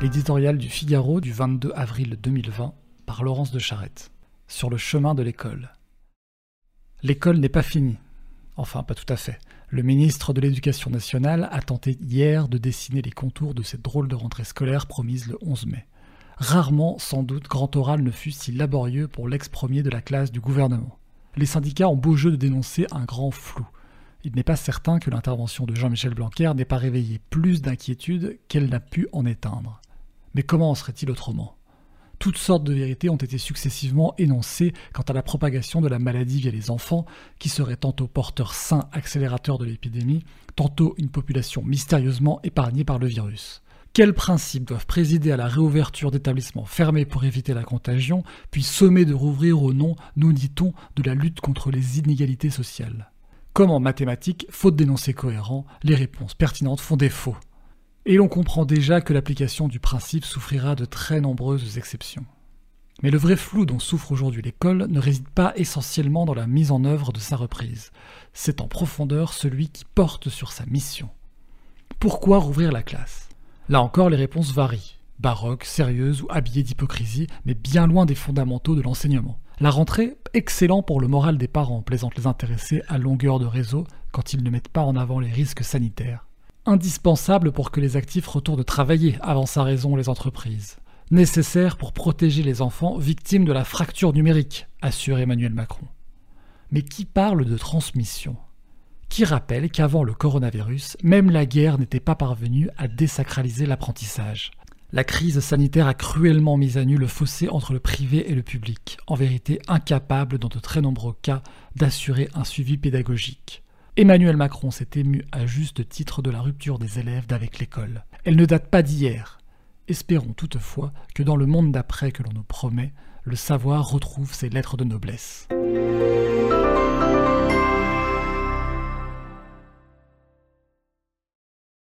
L'éditorial du Figaro du 22 avril 2020 par Laurence de Charette. Sur le chemin de l'école. L'école n'est pas finie. Enfin, pas tout à fait. Le ministre de l'Éducation nationale a tenté hier de dessiner les contours de cette drôle de rentrée scolaire promise le 11 mai. Rarement, sans doute, grand oral ne fut si laborieux pour l'ex-premier de la classe du gouvernement. Les syndicats ont beau jeu de dénoncer un grand flou. Il n'est pas certain que l'intervention de Jean-Michel Blanquer n'ait pas réveillé plus d'inquiétude qu'elle n'a pu en éteindre. Mais comment en serait-il autrement? Toutes sortes de vérités ont été successivement énoncées quant à la propagation de la maladie via les enfants, qui seraient tantôt porteurs sains accélérateurs de l'épidémie, tantôt une population mystérieusement épargnée par le virus. Quels principes doivent présider à la réouverture d'établissements fermés pour éviter la contagion, puis sommer de rouvrir au nom, nous dit-on, de la lutte contre les inégalités sociales? Comme en mathématiques, faute d'énoncés cohérents, les réponses pertinentes font défaut? Et l'on comprend déjà que l'application du principe souffrira de très nombreuses exceptions. Mais le vrai flou dont souffre aujourd'hui l'école ne réside pas essentiellement dans la mise en œuvre de sa reprise, c'est en profondeur celui qui porte sur sa mission. Pourquoi rouvrir la classe? Là encore les réponses varient, baroques, sérieuses ou habillées d'hypocrisie, mais bien loin des fondamentaux de l'enseignement. La rentrée, excellent pour le moral des parents, plaisantent les intéressés à longueur de réseau quand ils ne mettent pas en avant les risques sanitaires indispensable pour que les actifs retournent travailler, avant sa raison les entreprises. Nécessaire pour protéger les enfants victimes de la fracture numérique, assure Emmanuel Macron. Mais qui parle de transmission? Qui rappelle qu'avant le coronavirus, même la guerre n'était pas parvenue à désacraliser l'apprentissage? La crise sanitaire a cruellement mis à nu le fossé entre le privé et le public, en vérité incapable dans de très nombreux cas d'assurer un suivi pédagogique. Emmanuel Macron s'est ému à juste titre de la rupture des élèves d'avec l'école. Elle ne date pas d'hier. Espérons toutefois que dans le monde d'après que l'on nous promet, le savoir retrouve ses lettres de noblesse.